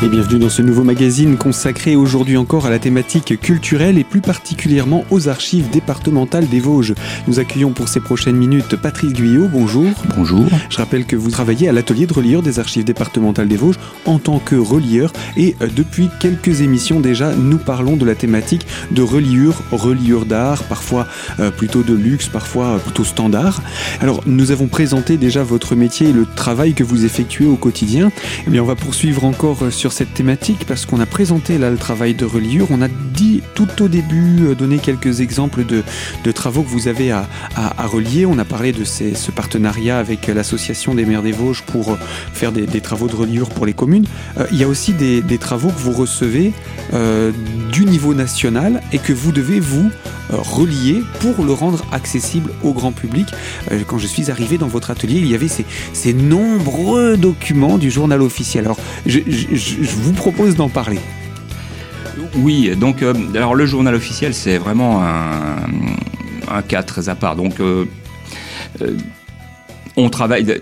Et bienvenue dans ce nouveau magazine consacré aujourd'hui encore à la thématique culturelle et plus particulièrement aux archives départementales des Vosges. Nous accueillons pour ces prochaines minutes Patrice Guyot, bonjour. Bonjour. Je rappelle que vous travaillez à l'atelier de relieur des archives départementales des Vosges en tant que relieur et euh, depuis quelques émissions déjà nous parlons de la thématique de reliure, reliure d'art, parfois euh, plutôt de luxe, parfois euh, plutôt standard. Alors nous avons présenté déjà votre métier et le travail que vous effectuez au quotidien. Eh bien on va poursuivre encore sur cette thématique parce qu'on a présenté là le travail de reliure. On a dit tout au début, euh, donné quelques exemples de, de travaux que vous avez à, à, relier. On a parlé de ces, ce partenariat avec l'association des maires des Vosges pour euh, faire des, travaux de reliure pour les communes. Euh, il y a aussi des, travaux que vous recevez euh, du niveau national et que vous devez vous relier pour le rendre accessible au grand public. Euh, quand je suis arrivé dans votre atelier, il y avait ces, nombreux documents du journal officiel. Alors, je, vous propose d'en parler. Oui, donc euh, alors le journal officiel c'est vraiment un, un, cas très à part. Donc euh, on travaille.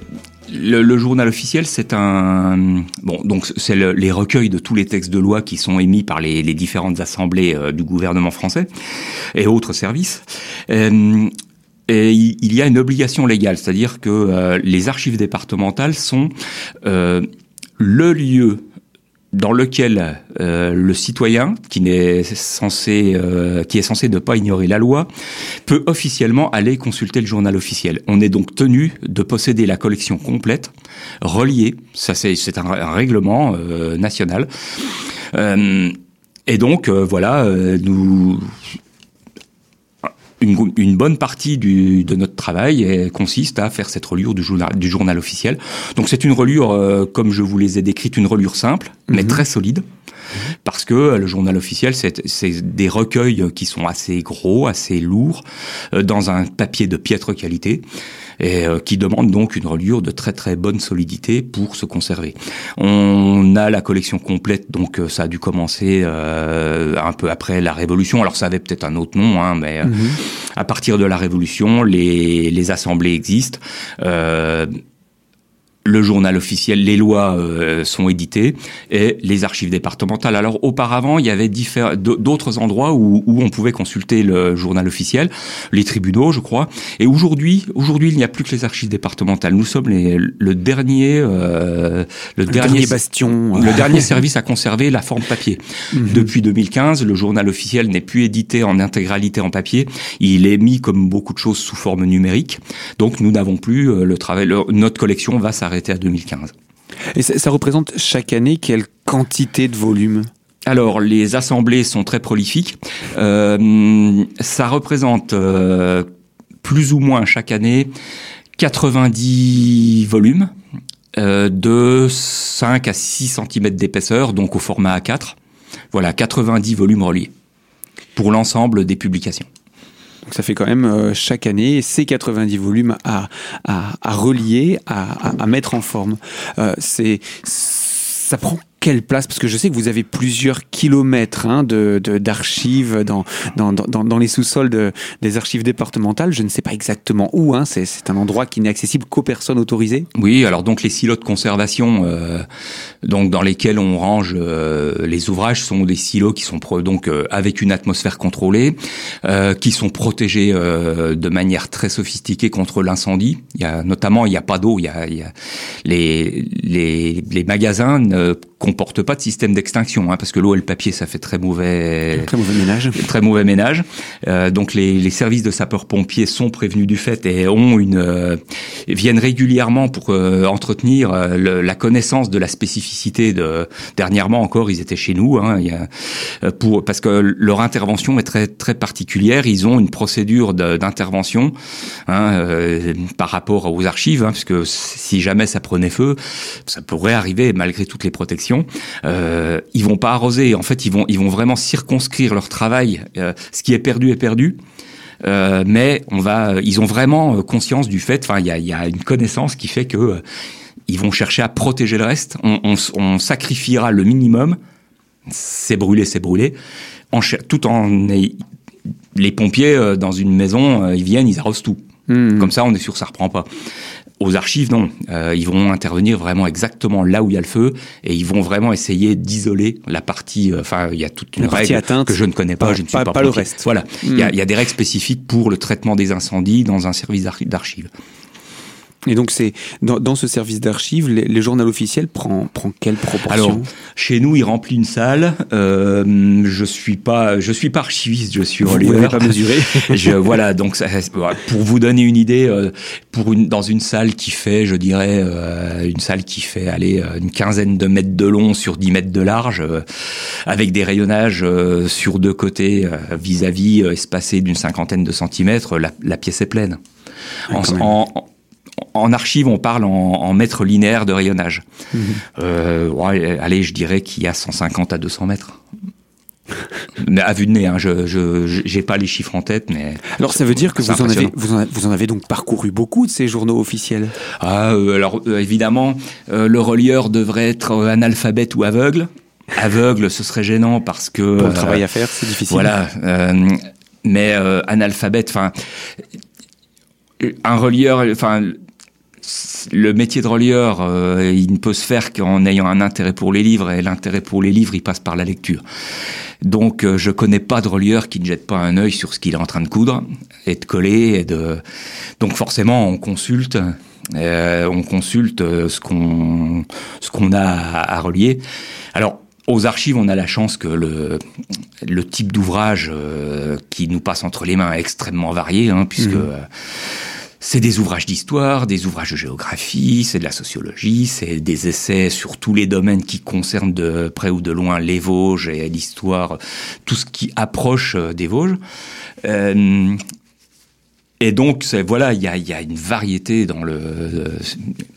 Le, le, journal officiel, c'est un bon, donc c'est le, les recueils de tous les textes de loi qui sont émis par les, les différentes assemblées euh, du gouvernement français et autres services. Euh, et il y a une obligation légale, c'est-à-dire que euh, les archives départementales sont le lieu dans lequel euh, le citoyen, qui n'est censé, euh, qui est censé ne pas ignorer la loi, peut officiellement aller consulter le journal officiel. On est donc tenu de posséder la collection complète, reliée. Ça, c'est un, règlement euh, national. Et donc, voilà, nous une, une, bonne partie du, de notre travail est, consiste à faire cette reliure du journal, du journal officiel. Donc c'est une reliure, euh, comme je vous les ai décrites, une reliure simple, mais très solide. Parce que le journal officiel, c'est des recueils qui sont assez gros, assez lourds, euh, dans un papier de piètre qualité et euh, qui demande donc une reliure de très très bonne solidité pour se conserver. On a la collection complète, donc euh, ça a dû commencer euh, un peu après la Révolution. Alors ça avait peut-être un autre nom, hein, mais -hmm. à partir de la Révolution, les, les assemblées existent. Euh, le journal officiel, les lois euh, sont éditées et les archives départementales. Alors auparavant, il y avait d'autres endroits où, où, on pouvait consulter le journal officiel, les tribunaux, je crois. Et aujourd'hui, aujourd'hui, il n'y a plus que les archives départementales. Nous sommes les, le dernier, euh, le, le, dernier, dernier bastion, le dernier service à conserver la forme papier. -hmm. Depuis 2015, le journal officiel n'est plus édité en intégralité en papier. Il est mis comme beaucoup de choses sous forme numérique. Donc nous n'avons plus euh, le travail. Le, notre collection va s'arrêter à 2015. Et ça, ça, représente chaque année quelle quantité de volume? Alors, les assemblées sont très prolifiques. Euh, ça représente euh, plus ou moins chaque année 90 volumes euh, de 5 à 6 cm d'épaisseur, donc au format A4. Voilà, 90 volumes reliés pour l'ensemble des publications. Donc ça fait quand même euh, chaque année ces 90 volumes à, à, à relier, à, à, mettre en forme. Euh, c'est ça prend quelle place Parce que je sais que vous avez plusieurs kilomètres hein, d'archives de, de, dans, dans, dans, dans, les sous-sols de, des archives départementales. Je ne sais pas exactement où. Hein. C'est un endroit qui n'est accessible qu'aux personnes autorisées. Oui, alors donc les silos de conservation euh, donc dans lesquels on range euh, les ouvrages sont des silos qui sont donc euh, avec une atmosphère contrôlée, euh, qui sont protégés euh, de manière très sophistiquée contre l'incendie. Il y a notamment il n'y a pas d'eau. Il y a, il y a les, les, les magasins ne comporte pas de système d'extinction, hein, parce que l'eau et le papier, ça fait très mauvais, très mauvais ménage. Très mauvais ménage. Euh, donc les, les, services de sapeurs-pompiers sont prévenus du fait et ont une euh, viennent régulièrement pour euh, entretenir euh, le, la connaissance de la spécificité de. Dernièrement encore, ils étaient chez nous, hein, il y a, euh, pour parce que leur intervention est très très particulière. Ils ont une procédure d'intervention hein, par rapport aux archives, hein, parce que si jamais ça prenait feu, ça pourrait arriver malgré toutes les protections euh, ils vont pas arroser. En fait, ils vont, ils vont vraiment circonscrire leur travail. Euh, ce qui est perdu est perdu. Euh, mais on va, ils ont vraiment conscience du fait. Enfin, il y a, y a, une connaissance qui fait que euh, ils vont chercher à protéger le reste. On, on, on sacrifiera le minimum. C'est brûlé, c'est brûlé. En, tout en les pompiers dans une maison, ils viennent, ils arrosent tout. Mmh. Comme ça, on est sûr que ça reprend pas. Aux archives, non. Euh, ils vont intervenir vraiment exactement là où il y a le feu et ils vont vraiment essayer d'isoler la partie. Euh, enfin, il y a toute une La règle atteinte, que je ne connais pas. pas- je ne suis pas- pas, pas le reste. Voilà. Il y, a, Hmm. il y a des règles spécifiques pour le traitement des incendies dans un service d'archi- d'archives. Et donc, c'est dans, dans ce service d'archives, les- le journal officiel prend, prend quelle proportion Alors, chez nous, il remplit une salle. Euh, je suis pas, je suis pas archiviste, je suis vous n'avez pas mesuré je, voilà, donc ça- pour vous donner une idée, euh, pour une dans une salle qui fait, je dirais, euh, une salle qui fait aller euh, une quinzaine de mètres de long sur 10 mètres de large, euh, avec des rayonnages euh, sur deux côtés vis-à-vis espacés d'une cinquantaine de centimètres, la, la pièce est pleine. En. En- archive, on parle en, en mètres linéaires de rayonnage. Mhm. Euh, ouais, allez, je dirais qu'il y a 150 à 200 mètres. Mais à vue de nez, hein, je j'ai pas les chiffres en tête, mais Alors, ça veut dire que vous en, avez, impressionnant. vous, en, vous en avez donc parcouru beaucoup de ces journaux officiels? Ah, euh, alors euh, évidemment, le relieur devrait être analphabète ou aveugle. Aveugle, ce serait gênant parce que Pour le euh, travail à faire, c'est difficile. Voilà, mais analphabète, enfin, un relieur, enfin, le métier de relieur, euh, il ne peut se faire qu'en ayant un intérêt pour les livres, et l'intérêt pour les livres, il passe par la lecture. Donc, euh, je connais pas de relieur qui ne jette pas un œil sur ce qu'il est en train de coudre et de coller. Et de... Donc, forcément, on consulte. euh, on consulte euh, ce qu'on ce qu'on a à, à relier. Alors, aux archives, on a la chance que le, le type d'ouvrage euh, qui nous passe entre les mains est extrêmement varié, hein, puisque Mhm. C'est des ouvrages d'histoire, des ouvrages de géographie, c'est de la sociologie, c'est des essais sur tous les domaines qui concernent de près ou de loin les Vosges et l'histoire, tout ce qui approche euh, des Vosges. Euh, et donc, voilà, il y a, une variété dans le, euh,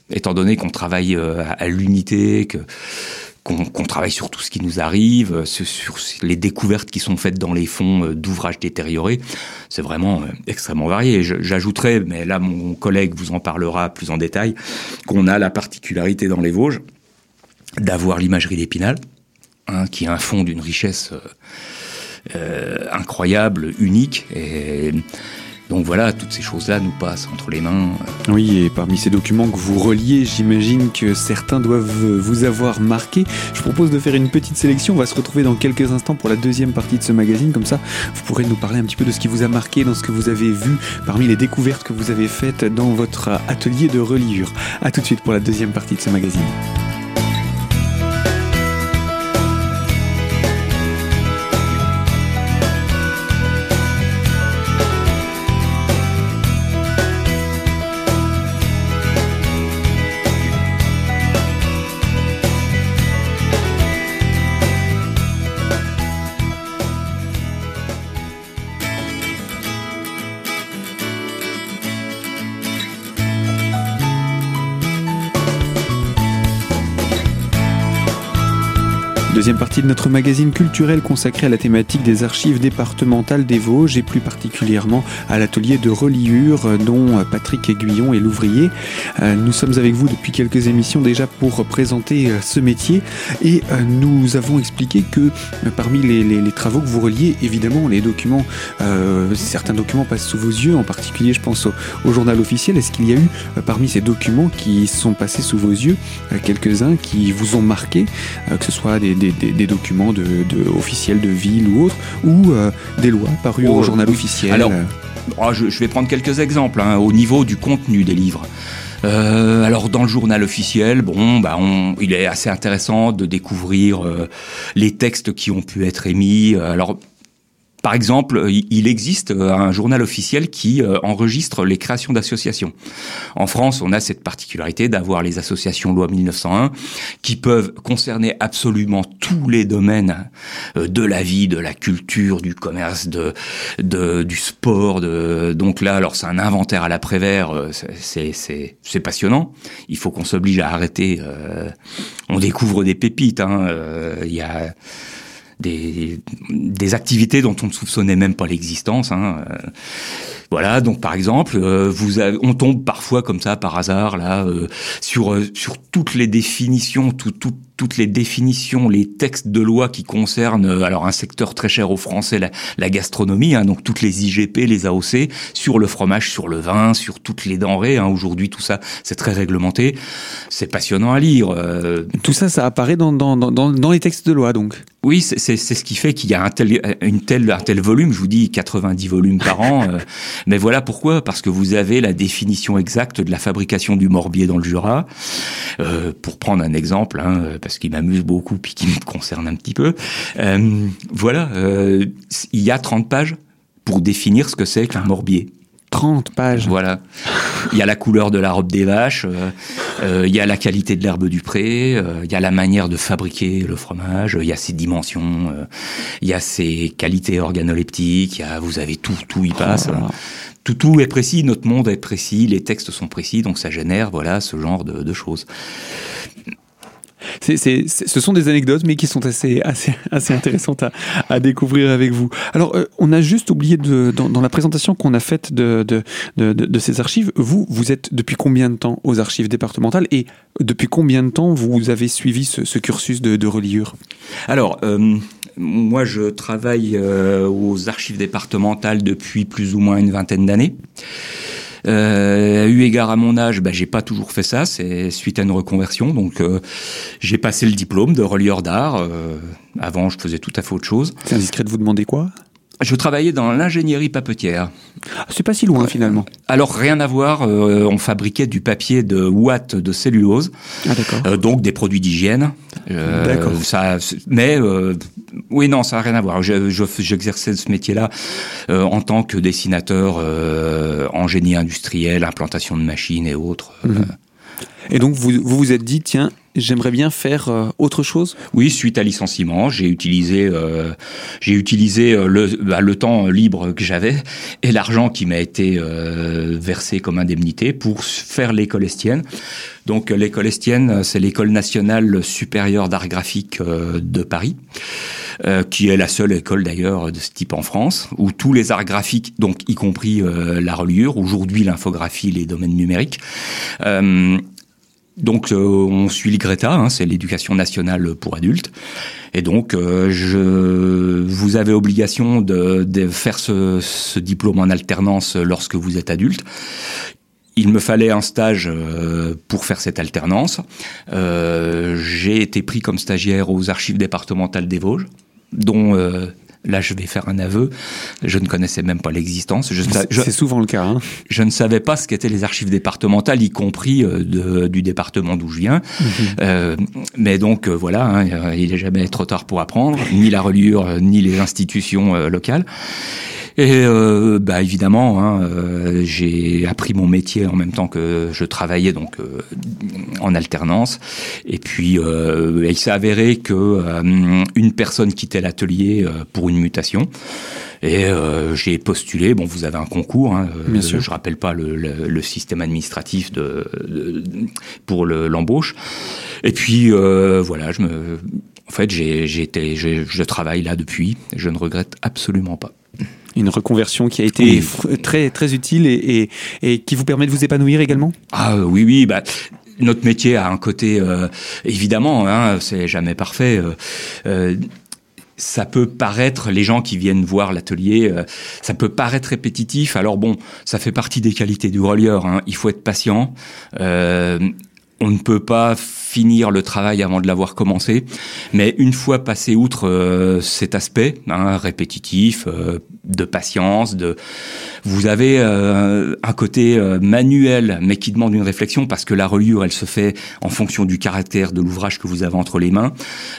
étant donné qu'on travaille à l'unité, que qu'on travaille sur tout ce qui nous arrive, euh, sur, les découvertes qui sont faites dans les fonds euh, d'ouvrages détériorés. C'est vraiment euh, extrêmement varié. J'ajouterais, mais là mon collègue vous en parlera plus en détail, qu'on a la particularité dans les Vosges d'avoir l'imagerie d'Épinal, hein, qui est un fonds d'une richesse incroyable, unique. Et donc voilà, toutes ces choses-là nous passent entre les mains. Oui, et parmi ces documents que vous reliez, j'imagine que certains doivent vous avoir marqué. Je propose de faire une petite sélection. On va se retrouver dans quelques instants pour la deuxième partie de ce magazine. Comme ça, vous pourrez nous parler un petit peu de ce qui vous a marqué, dans ce que vous avez vu, parmi les découvertes que vous avez faites dans votre atelier de reliure. A tout de suite pour la deuxième partie de ce magazine. Deuxième partie de notre magazine culturel consacré à la thématique des archives départementales des Vosges et plus particulièrement à l'atelier de reliure dont Patrick Aiguillon est l'ouvrier. Euh, Nous sommes avec vous depuis quelques émissions déjà pour présenter euh, ce métier et euh, nous avons expliqué que parmi les, travaux que vous reliez, évidemment les documents, certains documents passent sous vos yeux, en particulier je pense au, journal officiel. Est-ce qu'il y a eu parmi ces documents qui sont passés sous vos yeux quelques-uns qui vous ont marqué que ce soit des- des- des documents de, de- officiels de ville ou autres, ou euh, des lois parues Oh, au journal officiel. Alors, Oh, je, je vais prendre quelques exemples hein, au niveau du contenu des livres. Euh, alors dans le journal officiel, bon, bah, on, il est assez intéressant de découvrir euh, les textes qui ont pu être émis. Alors par exemple, il il existe euh, un journal officiel qui euh, enregistre les créations d'associations. En France, on a cette particularité d'avoir les associations loi 1901 qui peuvent concerner absolument tous les domaines euh, de la vie, de la culture, du commerce, de, de du sport. De, donc là, alors c'est un inventaire à l'après-vert, euh, c'est passionnant. Il faut qu'on s'oblige à arrêter. euh, on découvre des pépites. hein, euh, Il y a des, des activités dont on ne soupçonnait même pas l'existence. Hein. Euh, Voilà, donc par exemple, euh, vous avez, on tombe parfois comme ça par hasard là euh, sur euh, sur toutes les définitions, tout, tout, toutes les définitions, les textes de loi qui concernent alors un secteur très cher aux Français, la, la gastronomie, hein, donc toutes les IGP, les AOC, sur le fromage, sur le vin, sur toutes les denrées. Hein, Aujourd'hui, tout ça, c'est très réglementé. C'est passionnant à lire. Tout ça, ça apparaît dans, dans, dans, dans les textes de loi, donc. Oui, c'est ce qui fait qu'il y a un tel, une telle, un tel volume. Je vous dis 90 volumes par an. Mais voilà pourquoi, parce que vous avez la définition exacte de la fabrication du morbier dans le Jura. Euh, pour prendre un exemple, hein, parce qu'il m'amuse beaucoup puis qui me concerne un petit peu. Euh, voilà, euh, il y a 30 pages pour définir ce que c'est qu'un morbier. 30 pages. Voilà. Il y a la couleur de la robe des vaches, euh, il y a la qualité de l'herbe du pré, euh, il y a la manière de fabriquer le fromage, il y a ses dimensions, il y a ses qualités organoleptiques, il y a, vous avez tout, tout y passe. Oh tout, tout est précis, notre monde est précis, les textes sont précis, donc ça génère voilà ce genre de, de choses ce sont des anecdotes, mais qui sont assez, intéressantes à, découvrir avec vous. Alors, euh, on a juste oublié dans, la présentation qu'on a faite de, ces archives, vous, vous êtes depuis combien de temps aux archives départementales et depuis combien de temps vous avez suivi ce, cursus de, de reliure? Alors, euh, moi, je travaille euh, aux archives départementales depuis plus ou moins une vingtaine d'années. Euh, eu égard à mon âge, bah, j'ai pas toujours fait ça. C'est suite à une reconversion. Donc, euh, j'ai passé le diplôme de relieur d'art. Euh, avant, je faisais tout à fait autre chose. C'est indiscret de vous demander quoi? Je travaillais dans l'ingénierie papetière. Ah, c'est pas si loin finalement. Alors rien à voir, euh, on fabriquait du papier de ouate de cellulose, ah, d'accord. Euh, donc des produits d'hygiène. Euh, d'accord. Ça, mais oui non, ça a rien à voir. J'exerçais ce métier-là en tant que dessinateur en génie industriel, implantation de machines et autres. Mhm. Et donc vous, vous êtes dit tiens j'aimerais bien faire euh, autre chose? Oui, suite à licenciement, j'ai utilisé, euh, j'ai utilisé euh, le, bah, le temps libre que j'avais et l'argent qui m'a été versé comme indemnité pour faire l'école estienne. Donc l'école estienne, c'est l'école nationale supérieure d'art graphique de Paris. Qui est la seule école d'ailleurs de ce type en France, où tous les arts graphiques, donc y compris la reliure, aujourd'hui l'infographie, les domaines numériques, donc euh, on suit l'IGRETA, hein, c'est l'éducation nationale pour adultes. Et donc euh, je, vous avez obligation de, faire ce, ce, diplôme en alternance lorsque vous êtes adulte. Il me fallait un stage euh, pour faire cette alternance. J'ai été pris comme stagiaire aux archives départementales des Vosges, dont Là, je vais faire un aveu. Je ne connaissais même pas l'existence. C'est souvent le cas. Hein. Je ne savais pas ce qu'étaient les archives départementales, y compris euh, de, du département d'où je viens. Mhm. euh, mais donc euh, voilà, hein, il n'est jamais trop tard pour apprendre, ni la reliure, ni les institutions locales. Et euh, bah évidemment, hein, euh, j'ai appris mon métier en même temps que je travaillais donc euh, en alternance. Et puis il s'est avéré que une personne quittait l'atelier pour une mutation. Et j'ai postulé. Bon, vous avez un concours. Hein, Bien sûr. Je rappelle pas le, le, le système administratif de, de pour l'embauche. et puis voilà, je me, en fait, j'ai été, je travaille là depuis. Je ne regrette absolument pas une reconversion qui a été oui. très très utile et, et, et, qui vous permet de vous épanouir également? Ah oui oui bah notre métier a un côté euh, évidemment hein, c'est jamais parfait euh, euh, ça peut paraître, les gens qui viennent voir l'atelier, euh, ça peut paraître répétitif. Alors bon, ça fait partie des qualités du relieur. Hein. Il faut être patient. Euh, on ne peut pas finir le travail avant de l'avoir commencé. Mais une fois passé outre euh, cet aspect hein, répétitif, euh, de patience, de vous avez euh, un côté euh, manuel, mais qui demande une réflexion parce que la reliure, elle se fait en fonction du caractère de l'ouvrage que vous avez entre les mains.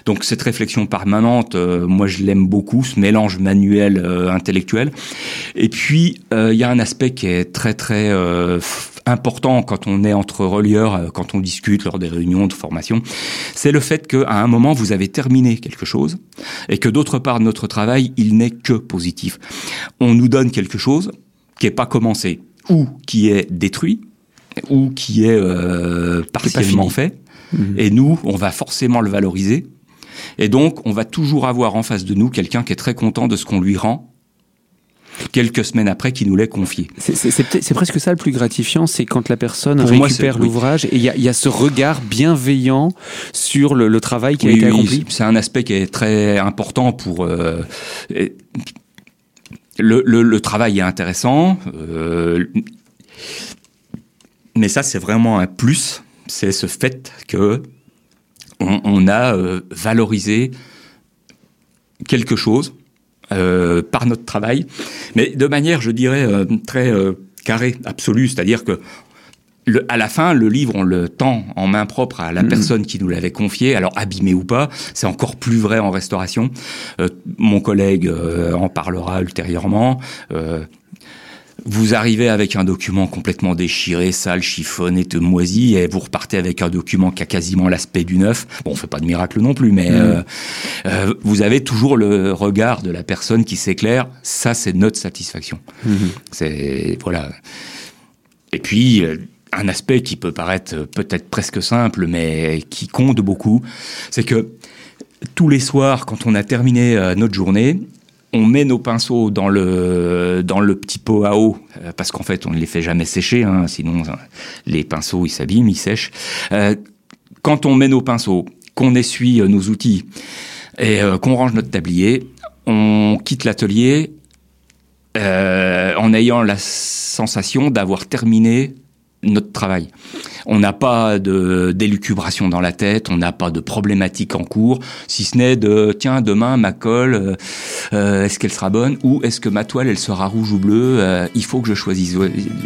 Donc cette réflexion permanente, euh, moi je l'aime beaucoup, ce mélange manuel intellectuel. Et puis il y a un aspect qui est très très important quand on est entre relieurs, quand on discute lors des réunions de formation, c'est le fait qu'à un moment, vous avez terminé quelque chose et que d'autre part, notre travail, il n'est que positif. On nous donne quelque chose qui n'est pas commencé ou qui est détruit ou qui est euh, partiellement fait. Mmh. Et nous, on va forcément le valoriser. Et donc, on va toujours avoir en face de nous quelqu'un qui est très content de ce qu'on lui rend quelques semaines après qu'il nous l'ait confié. C'est presque ça le plus gratifiant, c'est quand la personne récupère l'ouvrage et il y, a, ce regard bienveillant sur le, travail qui a été accompli. c'est un aspect qui est très important pour... Euh, le, travail est intéressant, euh, mais ça c'est vraiment un plus, c'est ce fait que on, a euh, valorisé quelque chose euh, par notre travail, mais de manière, je dirais, euh, très carrée, absolue, c'est-à-dire que à la fin, le livre, on le tend en main propre à la mm-hmm. personne qui nous l'avait confié, alors abîmé ou pas, c'est encore plus vrai en restauration. mon collègue en parlera ultérieurement vous arrivez avec un document complètement déchiré, sale, chiffonné, te moisi, et vous repartez avec un document qui a quasiment l'aspect du neuf. Bon, on fait pas de miracle non plus, mais mmh. euh, euh, vous avez toujours le regard de la personne qui s'éclaire. Ça, c'est notre satisfaction. Mmh. C'est voilà. Et puis euh, un aspect qui peut paraître peut-être presque simple, mais qui compte beaucoup, c'est que tous les soirs, quand on a terminé notre journée, on met nos pinceaux dans le dans le petit pot à eau euh, parce qu'en fait on ne les fait jamais sécher, hein, sinon euh, les pinceaux ils s'abîment, ils sèchent. Euh, quand on met nos pinceaux, qu'on essuie nos outils et qu'on range notre tablier, on quitte l'atelier en ayant la sensation d'avoir terminé notre travail. On n'a pas de d'élucubration dans la tête, on n'a pas de problématique en cours, si ce n'est de tiens demain ma colle, euh, euh, est-ce qu'elle sera bonne ou est-ce que ma toile elle sera rouge ou bleue euh, Il faut que je choisisse.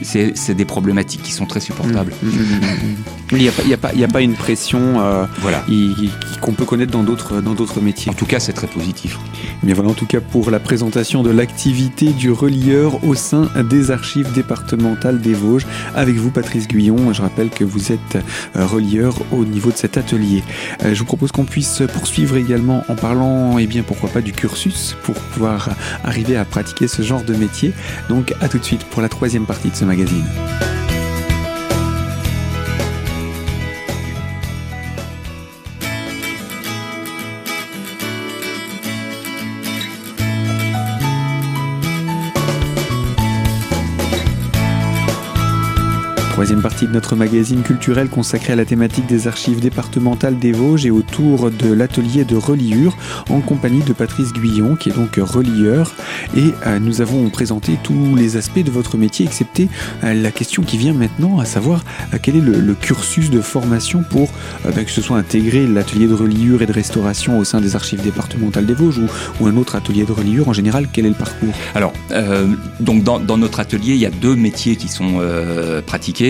C'est des problématiques qui sont très supportables. Mmh, mmh, mmh, il n'y a, pas, a, pas, a pas une pression voilà. qu'on peut connaître dans d'autres dans d'autres métiers. En tout cas, c'est très positif. Mais voilà en tout cas pour la présentation de l'activité du relieur au sein des archives départementales des Vosges avec vous. Patrice Guyon. Je rappelle que vous êtes euh, relieur au niveau de cet atelier. Euh, je vous propose qu'on puisse poursuivre également en parlant, et eh bien, pourquoi pas du cursus pour pouvoir arriver à pratiquer ce genre de métier. Donc, à tout de suite pour la troisième partie de ce magazine. Troisième partie de notre magazine culturel consacré à la thématique des archives départementales des Vosges et autour de l'atelier de reliure en compagnie de Patrice Guyon qui est donc relieur. Et euh, nous avons présenté tous les aspects de votre métier excepté euh, la question qui vient maintenant à savoir euh, quel est le, cursus de formation pour ben, que ce soit intégré l'atelier de reliure et de restauration au sein des archives départementales des Vosges ou, un autre atelier de reliure en général quel est le parcours? Alors donc dans, notre atelier il y a deux métiers qui sont pratiqués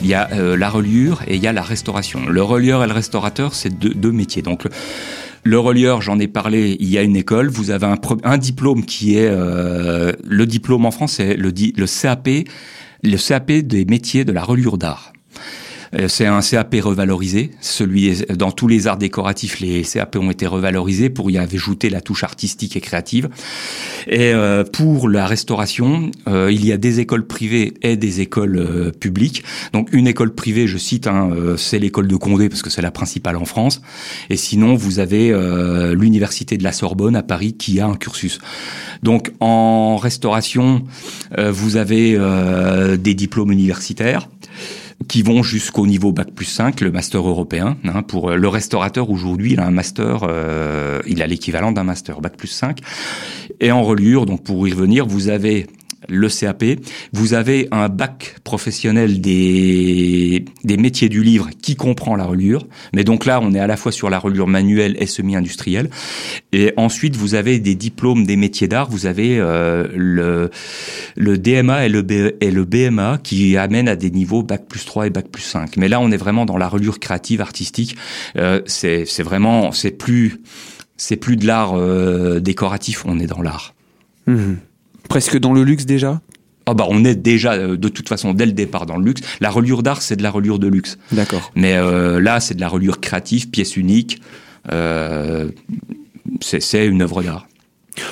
il y a euh, la reliure et il y a la restauration. Le relieur et le restaurateur, c'est deux, métiers. Donc le relieur, j'en ai parlé, il y a une école, vous avez un, diplôme qui est euh, le diplôme en France, c'est le, le CAP, le CAP des métiers de la reliure d'art. Euh, c'est un CAP revalorisé. Celui dans tous les arts décoratifs, les CAP ont été revalorisés pour y ajouter la touche artistique et créative. Et euh, pour la restauration, euh, il y a des écoles privées et des écoles publiques. Donc une école privée, je cite, hein, c'est l'école de Condé parce que c'est la principale en France. Et sinon, vous avez l'université de la Sorbonne à Paris qui a un cursus. Donc en restauration, vous avez des diplômes universitaires qui vont jusqu'au niveau bac plus 5, le master européen. Hein, pour euh, le restaurateur aujourd'hui, il a un master, euh, il a l'équivalent d'un master bac plus 5. Et en reliure, donc pour y revenir, vous avez le CAP, vous avez un bac professionnel des, métiers du livre qui comprend la reliure, mais donc là on est à la fois sur la reliure manuelle et semi-industrielle, et ensuite vous avez des diplômes des métiers d'art, vous avez euh, le, DMA et le, et le BMA qui amènent à des niveaux bac plus 3 et bac plus 5, mais là on est vraiment dans la reliure créative, artistique, euh, c'est vraiment, c'est plus, c'est plus de l'art euh, décoratif, on est dans l'art. Mmh. Presque dans le luxe déjà? Ah bah on est déjà euh, de toute façon dès le départ dans le luxe. La reliure d'art c'est de la reliure de luxe. D'accord. Mais euh, là c'est de la reliure créative, pièce unique. Euh, c'est une œuvre d'art.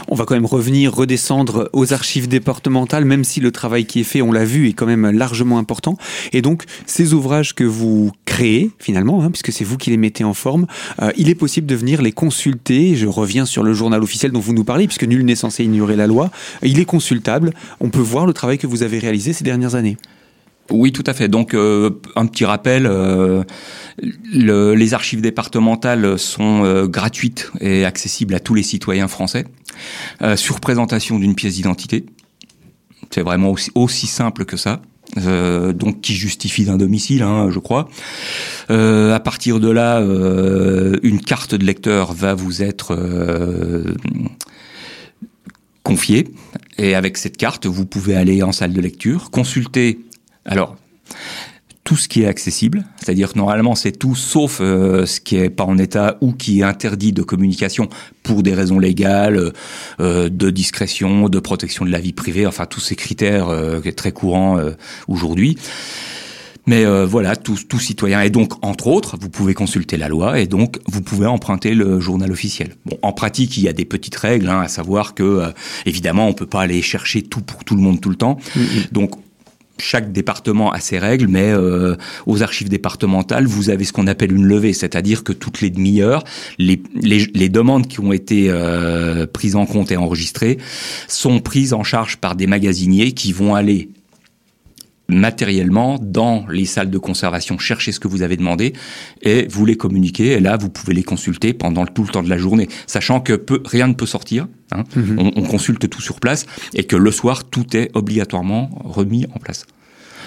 On va quand même revenir, redescendre aux archives départementales, même si le travail qui est fait, on l'a vu, est quand même largement important. Et donc, ces ouvrages que vous créez, finalement, hein, puisque c'est vous qui les mettez en forme, euh, il est possible de venir les consulter. Je reviens sur le journal officiel dont vous nous parlez, puisque nul n'est censé ignorer la loi. Il est consultable. On peut voir le travail que vous avez réalisé ces dernières années. Oui, tout à fait. Donc, euh, un petit rappel, euh, les archives départementales sont gratuites et accessibles à tous les citoyens français, sur présentation d'une pièce d'identité. C'est vraiment aussi, simple que ça. donc qui justifie d'un domicile, hein, je crois. à partir de là, une carte de lecteur va vous être confiée, et avec cette carte, vous pouvez aller en salle de lecture, consulter alors, tout ce qui est accessible, c'est-à-dire que normalement c'est tout sauf euh, ce qui est pas en état ou qui est interdit de communication pour des raisons légales, euh, de discrétion, de protection de la vie privée, enfin tous ces critères euh, qui est très courants aujourd'hui. Mais voilà, tout, tout, citoyen. Et donc, entre autres, vous pouvez consulter la loi et donc vous pouvez emprunter le journal officiel. Bon, en pratique, il y a des petites règles, hein, à savoir que, évidemment, on peut pas aller chercher tout pour tout le monde tout le temps. Mm-hmm. Donc, chaque département a ses règles, mais euh, aux archives départementales, vous avez ce qu'on appelle une levée, c'est-à-dire que toutes les demi-heures, les, demandes qui ont été euh, prises en compte et enregistrées sont prises en charge par des magasiniers qui vont aller matériellement dans les salles de conservation, chercher ce que vous avez demandé et vous les communiquer. Et là, vous pouvez les consulter pendant tout le temps de la journée, sachant que peu, rien ne peut sortir. Hein. Mhm. on, on consulte tout sur place et que le soir, tout est obligatoirement remis en place.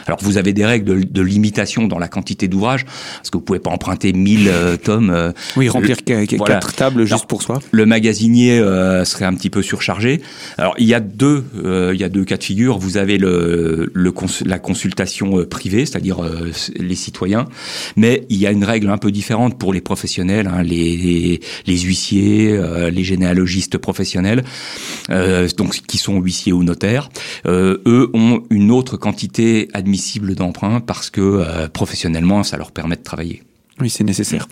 Alors vous avez des règles de, limitation dans la quantité d'ouvrages, parce que vous pouvez pas emprunter 1000 euh, tomes. Euh, oui, remplir quatre tables juste pour soi. Le magasinier euh, serait un petit peu surchargé. Alors il y a deux, il y a deux cas de figure. Vous avez le, le la consultation privée, c'est-à-dire les citoyens, mais il y a une règle un peu différente pour les professionnels, hein, les, les, huissiers, les généalogistes professionnels, donc qui sont huissiers ou notaires. eux ont une autre quantité administrative admissible d'emprunt parce que euh, professionnellement, ça leur permet de travailler. Oui, c'est nécessaire.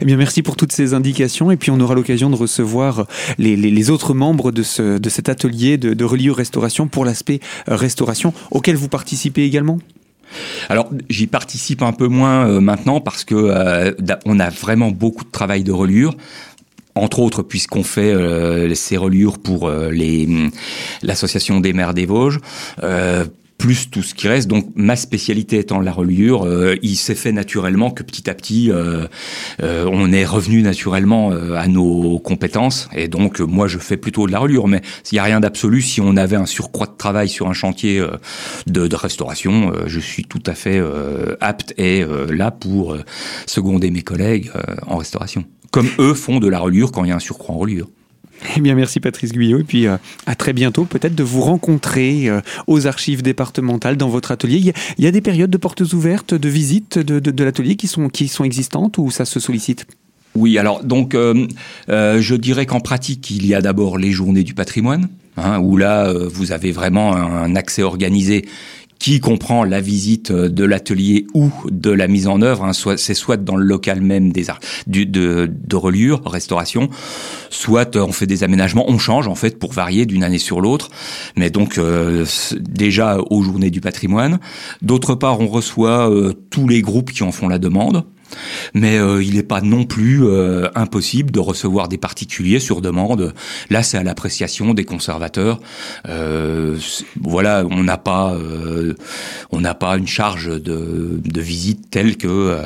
Eh bien, merci pour toutes ces indications. Et puis, on aura l'occasion de recevoir les, autres membres de, ce, de cet atelier de, de reliure restauration pour l'aspect euh, restauration, auquel vous participez également? Alors j'y participe un peu moins euh, maintenant parce que on a vraiment beaucoup de travail de reliure entre autres puisqu'on fait ces reliures pour les l'association des maires des Vosges plus tout ce qui reste. Donc ma spécialité étant la reliure, euh, il s'est fait naturellement que petit à petit, euh, euh, on est revenu naturellement à nos compétences. Et donc moi, je fais plutôt de la reliure. Mais s'il n'y a rien d'absolu, si on avait un surcroît de travail sur un chantier de, de, restauration, je suis tout à fait apte et là pour seconder mes collègues en restauration. Comme eux font de la reliure quand il y a un surcroît en reliure. Eh bien, merci Patrice Guyot. Et puis, euh, à très bientôt, peut-être de vous rencontrer euh, aux archives départementales dans votre atelier. Il y, a, des périodes de portes ouvertes, de visites de, l'atelier qui sont, qui sont existantes ou ça se sollicite? Oui, alors donc euh, je dirais qu'en pratique, il y a d'abord les journées du patrimoine, hein, où là vous avez vraiment un accès organisé qui comprend la visite euh, de l'atelier ou de la mise en œuvre. Hein, c'est soit dans le local même des arts, de reliure, restauration, soit euh, on fait des aménagements, on change en fait pour varier d'une année sur l'autre. Mais donc euh, déjà aux Journées du patrimoine. D'autre part, on reçoit tous les groupes qui en font la demande. Mais euh, il n'est pas non plus euh, impossible de recevoir des particuliers sur demande. Là, c'est à l'appréciation des conservateurs. Euh, voilà, on n'a pas, on n'a pas une charge de, de visite telle que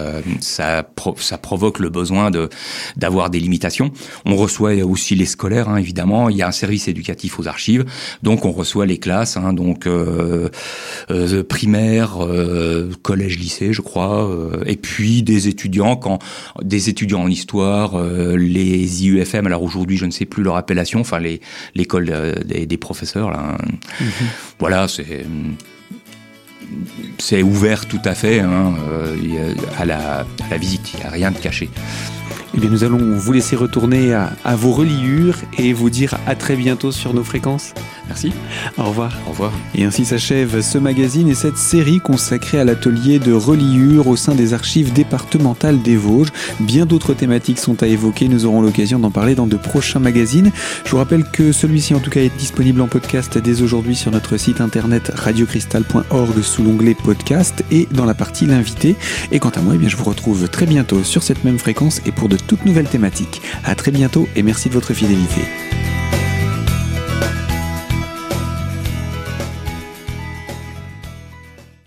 ça, ça provoque le besoin de d'avoir des limitations. On reçoit aussi les scolaires, hein, évidemment. Il y a un service éducatif aux archives, donc on reçoit les classes, hein, donc primaire, collège, lycée, je crois, et puis des étudiants, quand des étudiants en histoire, euh, les IUFM, alors aujourd'hui je ne sais plus leur appellation, enfin les l'école euh, des, professeurs là. Mhm. Voilà, c'est c'est ouvert tout à fait hein, euh, à, la, la visite, il n'y a rien de caché. Eh bien, nous allons vous laisser retourner à, à, vos reliures et vous dire à très bientôt sur nos fréquences. Merci. Au revoir. Au revoir. Et ainsi s'achève ce magazine et cette série consacrée à l'atelier de reliure au sein des archives départementales des Vosges. Bien d'autres thématiques sont à évoquer. Nous aurons l'occasion d'en parler dans de prochains magazines. Je vous rappelle que celui-ci en tout cas est disponible en podcast dès aujourd'hui sur notre site internet radiocristal.org sous l'onglet podcast et dans la partie l'invité. Et quant à moi, eh bien, je vous retrouve très bientôt sur cette même fréquence et pour de toutes nouvelles thématiques. À très bientôt et merci de votre fidélité.